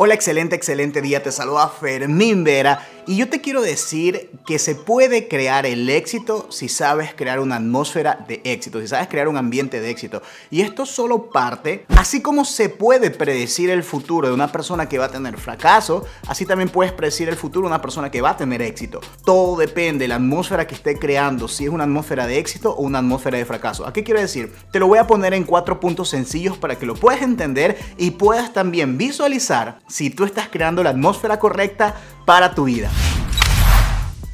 Hola, excelente, excelente día. Te saluda Fermín Vera y yo te quiero decir que se puede crear el éxito si sabes crear una atmósfera de éxito, si sabes crear un ambiente de éxito. Y esto solo parte, así como se puede predecir el futuro de una persona que va a tener fracaso, así también puedes predecir el futuro de una persona que va a tener éxito. Todo depende de la atmósfera que esté creando, si es una atmósfera de éxito o una atmósfera de fracaso. ¿A qué quiero decir? Te lo voy a poner en cuatro puntos sencillos para que lo puedas entender y puedas también visualizar si tú estás creando la atmósfera correcta para tu vida.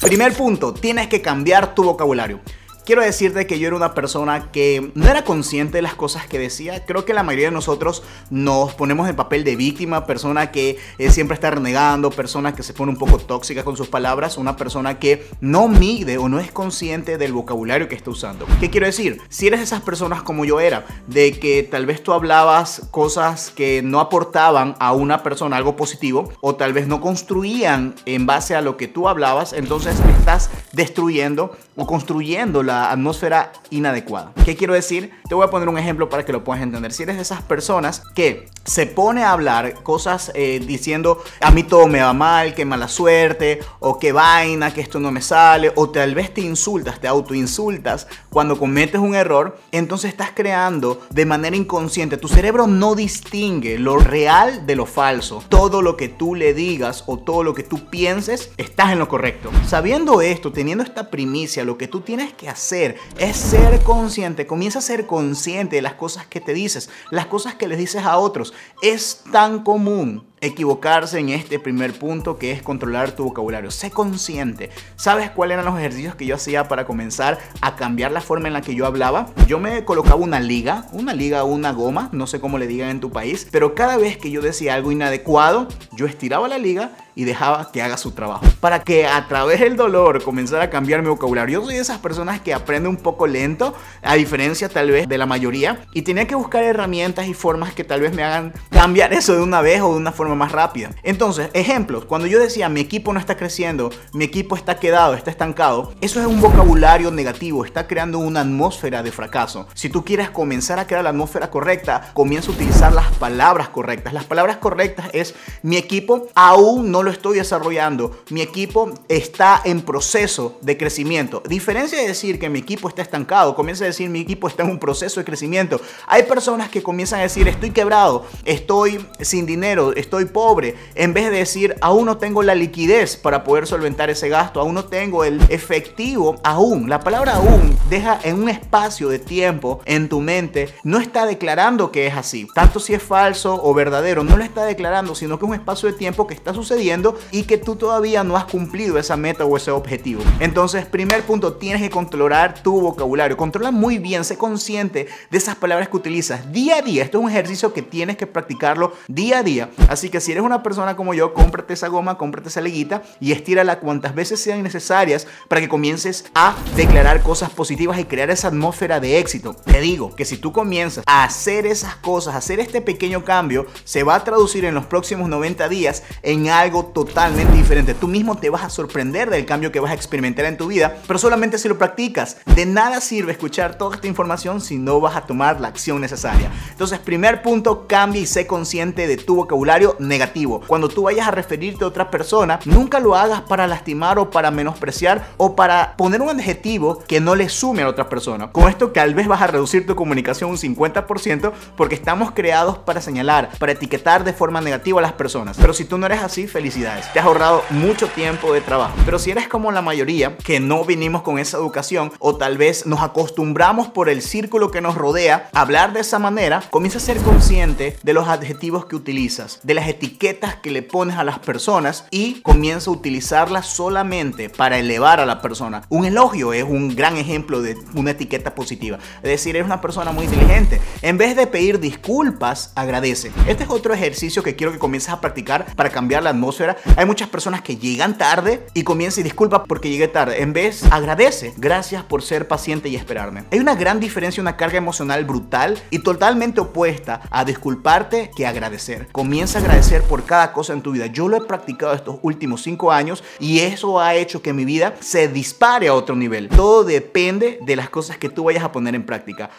Primer punto, tienes que cambiar tu vocabulario. Quiero decirte que yo era una persona que no era consciente de las cosas que decía. Creo que la mayoría de nosotros nos ponemos en papel de víctima, persona que eh, siempre está renegando, persona que se pone un poco tóxica con sus palabras, una persona que no mide o no es consciente del vocabulario que está usando. ¿Qué quiero decir? Si eres de esas personas como yo era, de que tal vez tú hablabas cosas que no aportaban a una persona algo positivo o tal vez no construían en base a lo que tú hablabas, entonces estás destruyendo o construyendo la atmósfera inadecuada. ¿Qué quiero decir? Te voy a poner un ejemplo para que lo puedas entender. Si eres de esas personas que se pone a hablar cosas eh, diciendo a mí todo me va mal, que mala suerte, o que vaina, que esto no me sale, o tal vez te insultas, te autoinsultas cuando cometes un error, entonces estás creando de manera inconsciente. Tu cerebro no distingue lo real de lo falso. Todo lo que tú le digas o todo lo que tú pienses, estás en lo correcto. Sabiendo esto, teniendo esta primicia, lo que tú tienes que hacer es ser consciente. Comienza a ser consciente de las cosas que te dices, las cosas que les dices a otros. Es tan común equivocarse en este primer punto que es controlar tu vocabulario. Sé consciente. ¿Sabes cuáles eran los ejercicios que yo hacía para comenzar a cambiar la forma en la que yo hablaba? Yo me colocaba una liga, una liga una goma, no sé cómo le digan en tu país, pero cada vez que yo decía algo inadecuado, yo estiraba la liga y dejaba que haga su trabajo. Para que a través del dolor comenzara a cambiar mi vocabulario. Yo soy de esas personas que aprende un poco lento, a diferencia tal vez de la mayoría, y tenía que buscar herramientas y formas que tal vez me hagan cambiar eso de una vez o de una forma más rápida. Entonces, ejemplos, cuando yo decía mi equipo no está creciendo, mi equipo está quedado, está estancado, eso es un vocabulario negativo, está creando una atmósfera de fracaso. Si tú quieres comenzar a crear la atmósfera correcta, comienza a utilizar las palabras correctas. Las palabras correctas es mi equipo aún no lo estoy desarrollando, mi equipo está en proceso de crecimiento. Diferencia de decir que mi equipo está estancado, comienza a decir mi equipo está en un proceso de crecimiento. Hay personas que comienzan a decir estoy quebrado, estoy sin dinero, estoy pobre, en vez de decir, aún no tengo la liquidez para poder solventar ese gasto, aún no tengo el efectivo, aún. La palabra aún deja en un espacio de tiempo en tu mente, no está declarando que es así. Tanto si es falso o verdadero, no lo está declarando, sino que es un espacio de tiempo que está sucediendo y que tú todavía no has cumplido esa meta o ese objetivo. Entonces, primer punto, tienes que controlar tu vocabulario. Controla muy bien, sé consciente de esas palabras que utilizas día a día. Esto es un ejercicio que tienes que practicarlo día a día. Así que si eres una persona como yo, cómprate esa goma, cómprate esa liguita y estírala cuantas veces sean necesarias para que comiences a declarar cosas positivas y crear esa atmósfera de éxito. Te digo que si tú comienzas a hacer esas cosas, a hacer este pequeño cambio, se va a traducir en los próximos 90 días en algo totalmente diferente. Tú mismo te vas a sorprender del cambio que vas a experimentar en tu vida, pero solamente si lo practicas. De nada sirve escuchar toda esta información si no vas a tomar la acción necesaria. Entonces, primer punto, cambia y sé consciente de tu vocabulario negativo. Cuando tú vayas a referirte a otra persona, nunca lo hagas para lastimar o para menospreciar o para poner un adjetivo que no le sume a otra persona. Con esto tal vez vas a reducir tu comunicación un 50% porque estamos creados para señalar, para etiquetar de forma negativa a las personas. Pero si tú no eres así, Te has ahorrado mucho tiempo de trabajo. Pero si eres como la mayoría, que no vinimos con esa educación o tal vez nos acostumbramos por el círculo que nos rodea a hablar de esa manera, comienza a ser consciente de los adjetivos que utilizas, de las etiquetas que le pones a las personas y comienza a utilizarlas solamente para elevar a la persona. Un elogio es un gran ejemplo de una etiqueta positiva. Es decir, eres una persona muy inteligente. En vez de pedir disculpas, agradece. Este es otro ejercicio que quiero que comiences a practicar para cambiar la atmósfera. Hay muchas personas que llegan tarde y comienzan y disculpa porque llegué tarde. En vez, agradece. Gracias por ser paciente y esperarme. Hay una gran diferencia, una carga emocional brutal y totalmente opuesta a disculparte que agradecer. Comienza a agradecer por cada cosa en tu vida. Yo lo he practicado estos últimos cinco años y eso ha hecho que mi vida se dispare a otro nivel. Todo depende de las cosas que tú vayas a poner en práctica.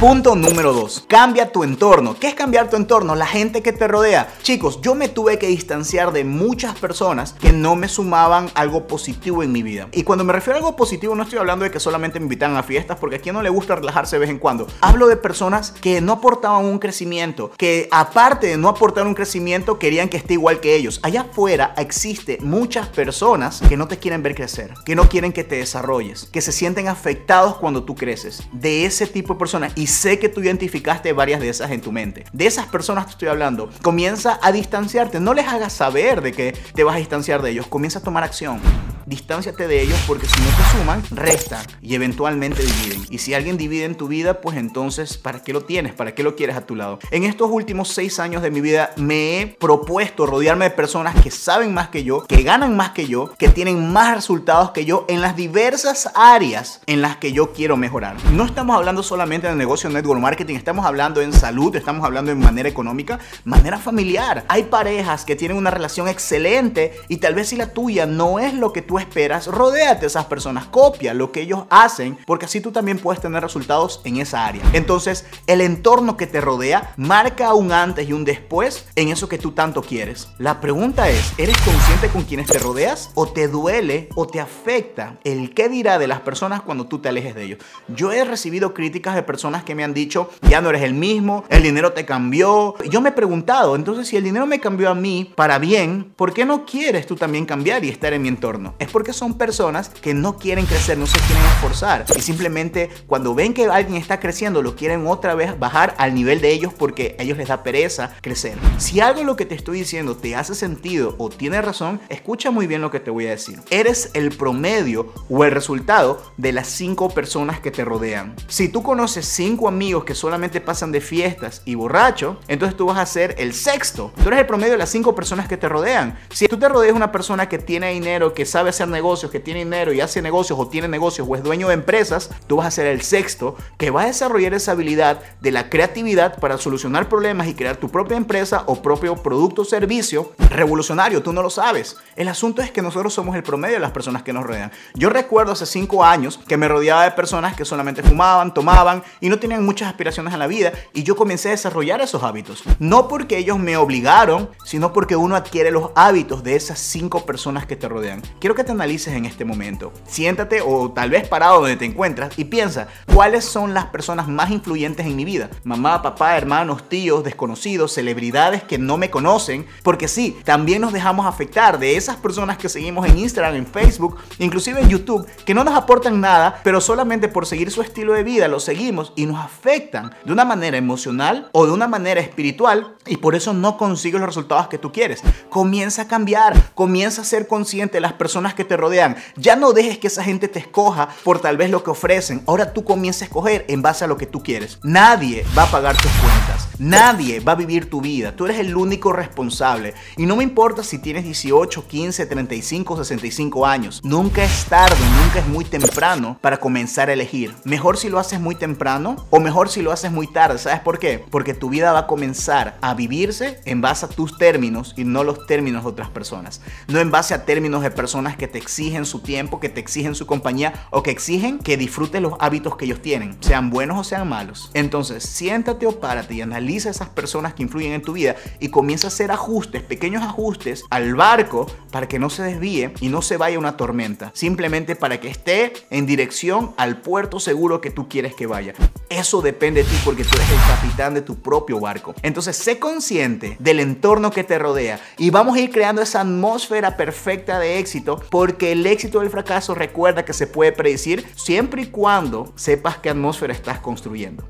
Punto número 2. Cambia tu entorno. ¿Qué es cambiar tu entorno? La gente que te rodea. Chicos, yo me tuve que distanciar de muchas personas que no me sumaban algo positivo en mi vida. Y cuando me refiero a algo positivo no estoy hablando de que solamente me invitan a fiestas porque a quien no le gusta relajarse de vez en cuando. Hablo de personas que no aportaban un crecimiento, que aparte de no aportar un crecimiento querían que esté igual que ellos. Allá afuera existe muchas personas que no te quieren ver crecer, que no quieren que te desarrolles, que se sienten afectados cuando tú creces. De ese tipo de personas. Y sé que tú identificaste varias de esas en tu mente. De esas personas te estoy hablando. Comienza a distanciarte. No les hagas saber de que te vas a distanciar de ellos. Comienza a tomar acción. Distánciate de ellos porque si no te suman, restan y eventualmente dividen. Y si alguien divide en tu vida, pues entonces, ¿para qué lo tienes? ¿Para qué lo quieres a tu lado? En estos últimos seis años de mi vida me he propuesto rodearme de personas que saben más que yo, que ganan más que yo, que tienen más resultados que yo en las diversas áreas en las que yo quiero mejorar. No estamos hablando solamente de negocio network marketing, estamos hablando en salud, estamos hablando en manera económica, manera familiar. Hay parejas que tienen una relación excelente y tal vez si la tuya no es lo que tú esperas, rodéate de esas personas, copia lo que ellos hacen, porque así tú también puedes tener resultados en esa área. Entonces, el entorno que te rodea marca un antes y un después en eso que tú tanto quieres. La pregunta es, ¿eres consciente con quienes te rodeas o te duele o te afecta el qué dirá de las personas cuando tú te alejes de ellos? Yo he recibido críticas de personas que me han dicho, ya no eres el mismo, el dinero te cambió. Yo me he preguntado, entonces si el dinero me cambió a mí para bien, ¿por qué no quieres tú también cambiar y estar en mi entorno? Es porque son personas que no quieren crecer, no se quieren esforzar y simplemente cuando ven que alguien está creciendo lo quieren otra vez bajar al nivel de ellos porque a ellos les da pereza crecer. Si algo de lo que te estoy diciendo te hace sentido o tiene razón, escucha muy bien lo que te voy a decir. Eres el promedio o el resultado de las cinco personas que te rodean. Si tú conoces cinco amigos que solamente pasan de fiestas y borracho, entonces tú vas a ser el sexto. Tú eres el promedio de las cinco personas que te rodean. Si tú te rodeas de una persona que tiene dinero, que sabe hacer negocios, que tiene dinero y hace negocios o tiene negocios o es dueño de empresas, tú vas a ser el sexto que va a desarrollar esa habilidad de la creatividad para solucionar problemas y crear tu propia empresa o propio producto o servicio revolucionario. Tú no lo sabes. El asunto es que nosotros somos el promedio de las personas que nos rodean. Yo recuerdo hace cinco años que me rodeaba de personas que solamente fumaban, tomaban y no tenían muchas aspiraciones en la vida y yo comencé a desarrollar esos hábitos. No porque ellos me obligaron, sino porque uno adquiere los hábitos de esas cinco personas que te rodean. Quiero que te analices en este momento. Siéntate o tal vez parado donde te encuentras y piensa, ¿cuáles son las personas más influyentes en mi vida? Mamá, papá, hermanos, tíos, desconocidos, celebridades que no me conocen. Porque sí, también nos dejamos afectar de esas personas que seguimos en Instagram, en Facebook, inclusive en YouTube, que no nos aportan nada, pero solamente por seguir su estilo de vida lo seguimos y nos afectan de una manera emocional o de una manera espiritual y por eso no consigues los resultados que tú quieres. Comienza a cambiar, comienza a ser consciente de las personas que te rodean. Ya no dejes que esa gente te escoja por tal vez lo que ofrecen. Ahora tú comienzas a escoger en base a lo que tú quieres. Nadie va a pagar tus cuentas. Nadie va a vivir tu vida. Tú eres el único responsable. Y no me importa si tienes 18, 15, 35, 65 años. Nunca es tarde, nunca es muy temprano para comenzar a elegir. Mejor si lo haces muy temprano o mejor si lo haces muy tarde. ¿Sabes por qué? Porque tu vida va a comenzar a vivirse en base a tus términos y no los términos de otras personas. No en base a términos de personas que te exigen su tiempo, que te exigen su compañía o que exigen que disfrutes los hábitos que ellos tienen, sean buenos o sean malos. Entonces, siéntate o párate y analiza esas personas que influyen en tu vida y comienza a hacer ajustes, pequeños ajustes al barco para que no se desvíe y no se vaya una tormenta. Simplemente para que esté en dirección al puerto seguro que tú quieres que vaya. Eso depende de ti porque tú eres el capitán de tu propio barco. Entonces, sé consciente del entorno que te rodea y vamos a ir creando esa atmósfera perfecta de éxito porque el éxito del fracaso recuerda que se puede predecir siempre y cuando sepas qué atmósfera estás construyendo.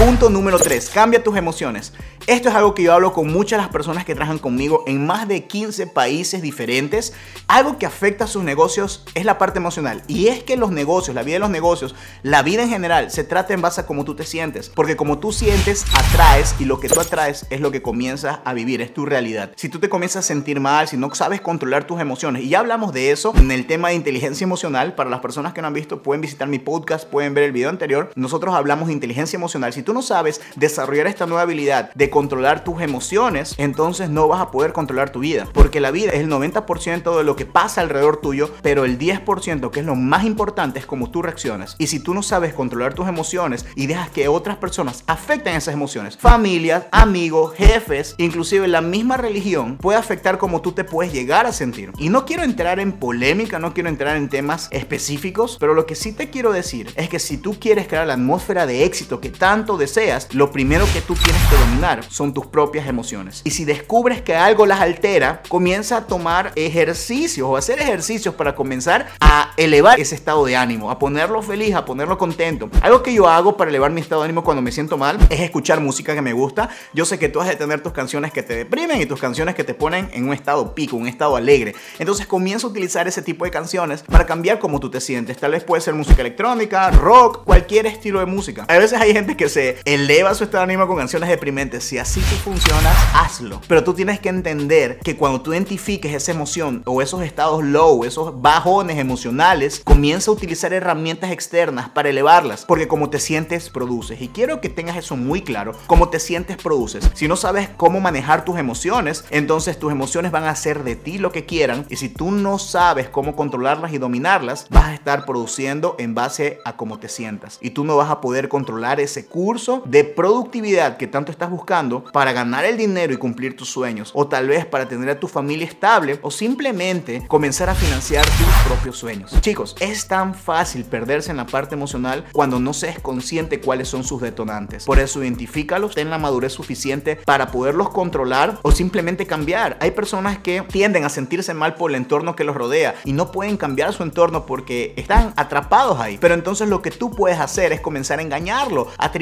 Punto número 3. Cambia tus emociones. Esto es algo que yo hablo con muchas de las personas que trabajan conmigo en más de 15 países diferentes. Algo que afecta a sus negocios es la parte emocional. Y es que los negocios, la vida de los negocios, la vida en general, se trata en base a cómo tú te sientes. Porque como tú sientes, atraes y lo que tú atraes es lo que comienzas a vivir, es tu realidad. Si tú te comienzas a sentir mal, si no sabes controlar tus emociones, y ya hablamos de eso en el tema de inteligencia emocional, para las personas que no han visto, pueden visitar mi podcast, pueden ver el video anterior. Nosotros hablamos de inteligencia emocional. Si tú no sabes desarrollar esta nueva habilidad de controlar tus emociones, entonces no vas a poder controlar tu vida. Porque la vida es el 90% de lo que pasa alrededor tuyo, pero el 10% que es lo más importante es cómo tú reaccionas. Y si tú no sabes controlar tus emociones y dejas que otras personas afecten esas emociones, familias, amigos, jefes, inclusive la misma religión puede afectar cómo tú te puedes llegar a sentir. Y no quiero entrar en polémica, no quiero entrar en temas específicos, pero lo que sí te quiero decir es que si tú quieres crear la atmósfera de éxito que tanto deseas, lo primero que tú tienes que dominar son tus propias emociones. Y si descubres que algo las altera, comienza a tomar ejercicios o hacer ejercicios para comenzar a elevar ese estado de ánimo, a ponerlo feliz, a ponerlo contento. Algo que yo hago para elevar mi estado de ánimo cuando me siento mal es escuchar música que me gusta. Yo sé que tú has de tener tus canciones que te deprimen y tus canciones que te ponen en un estado pico, un estado alegre. Entonces comienza a utilizar ese tipo de canciones para cambiar cómo tú te sientes. Tal vez puede ser música electrónica, rock, cualquier estilo de música. A veces hay gente que se eleva su estado de ánimo con canciones deprimentes. Si así tú funcionas, hazlo. Pero tú tienes que entender que cuando tú identifiques esa emoción o esos estados low, esos bajones emocionales, comienza a utilizar herramientas externas para elevarlas. Porque como te sientes, produces. Y quiero que tengas eso muy claro. Como te sientes, produces. Si no sabes cómo manejar tus emociones, entonces tus emociones van a hacer de ti lo que quieran. Y si tú no sabes cómo controlarlas y dominarlas, vas a estar produciendo en base a cómo te sientas. Y tú no vas a poder controlar ese curso de productividad que tanto estás buscando para ganar el dinero y cumplir tus sueños. O tal vez para tener a tu familia estable. O simplemente comenzar a financiar tus propios sueños. Chicos, es tan fácil perderse en la parte emocional cuando no se es consciente cuáles son sus detonantes. Por eso identifícalos, ten la madurez suficiente para poderlos controlar o simplemente cambiar. Hay personas que tienden a sentirse mal por el entorno que los rodea y no pueden cambiar su entorno porque están atrapados ahí. Pero entonces lo que tú puedes hacer es comenzar a engañarlo, a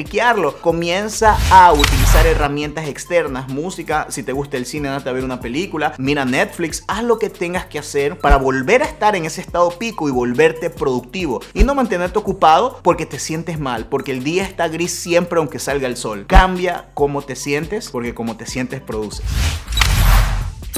Comienza a utilizar herramientas externas, música, si te gusta el cine, date a ver una película, mira Netflix, haz lo que tengas que hacer para volver a estar en ese estado pico y volverte productivo y no mantenerte ocupado porque te sientes mal, porque el día está gris siempre aunque salga el sol. Cambia cómo te sientes porque como te sientes produces.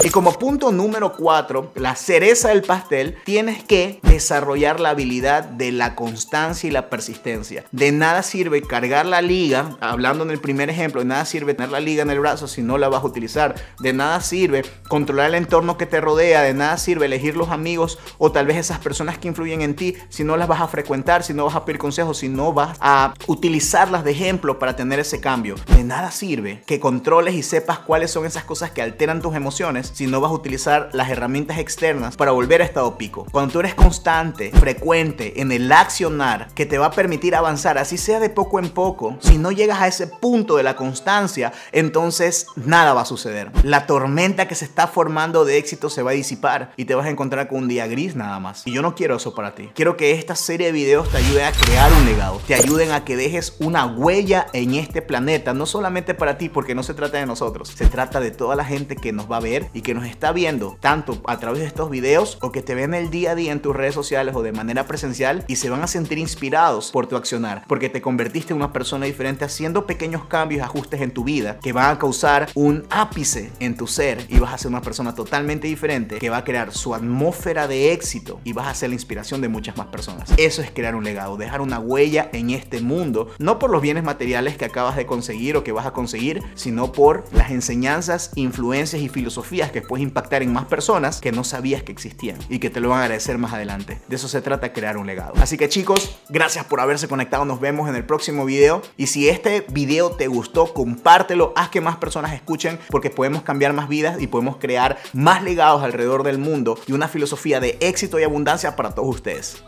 Y como punto número 4, la cereza del pastel, tienes que desarrollar la habilidad de la constancia y la persistencia. De nada sirve cargar la liga, hablando en el primer ejemplo, de nada sirve tener la liga en el brazo si no la vas a utilizar. De nada sirve controlar el entorno que te rodea, de nada sirve elegir los amigos o tal vez esas personas que influyen en ti si no las vas a frecuentar, si no vas a pedir consejos, si no vas a utilizarlas de ejemplo para tener ese cambio. De nada sirve que controles y sepas cuáles son esas cosas que alteran tus emociones si no vas a utilizar las herramientas externas para volver a estado pico. Cuando tú eres constante, frecuente en el accionar que te va a permitir avanzar, así sea de poco en poco, si no llegas a ese punto de la constancia, entonces nada va a suceder. La tormenta que se está formando de éxito se va a disipar y te vas a encontrar con un día gris nada más. Y yo no quiero eso para ti. Quiero que esta serie de videos te ayude a crear un legado, te ayuden a que dejes una huella en este planeta, no solamente para ti, porque no se trata de nosotros, se trata de toda la gente que nos va a ver y que nos está viendo tanto a través de estos videos o que te ven el día a día en tus redes sociales o de manera presencial y se van a sentir inspirados por tu accionar, porque te convertiste en una persona diferente haciendo pequeños cambios, ajustes en tu vida que van a causar un ápice en tu ser y vas a ser una persona totalmente diferente que va a crear su atmósfera de éxito y vas a ser la inspiración de muchas más personas. Eso es crear un legado, dejar una huella en este mundo, no por los bienes materiales que acabas de conseguir o que vas a conseguir, sino por las enseñanzas, influencias y filosofías que puedes impactar en más personas que no sabías que existían y que te lo van a agradecer más adelante. De eso se trata crear un legado. Así que chicos, gracias por haberse conectado. Nos vemos en el próximo video. Y si este video te gustó, compártelo, haz que más personas escuchen porque podemos cambiar más vidas y podemos crear más legados alrededor del mundo y una filosofía de éxito y abundancia para todos ustedes.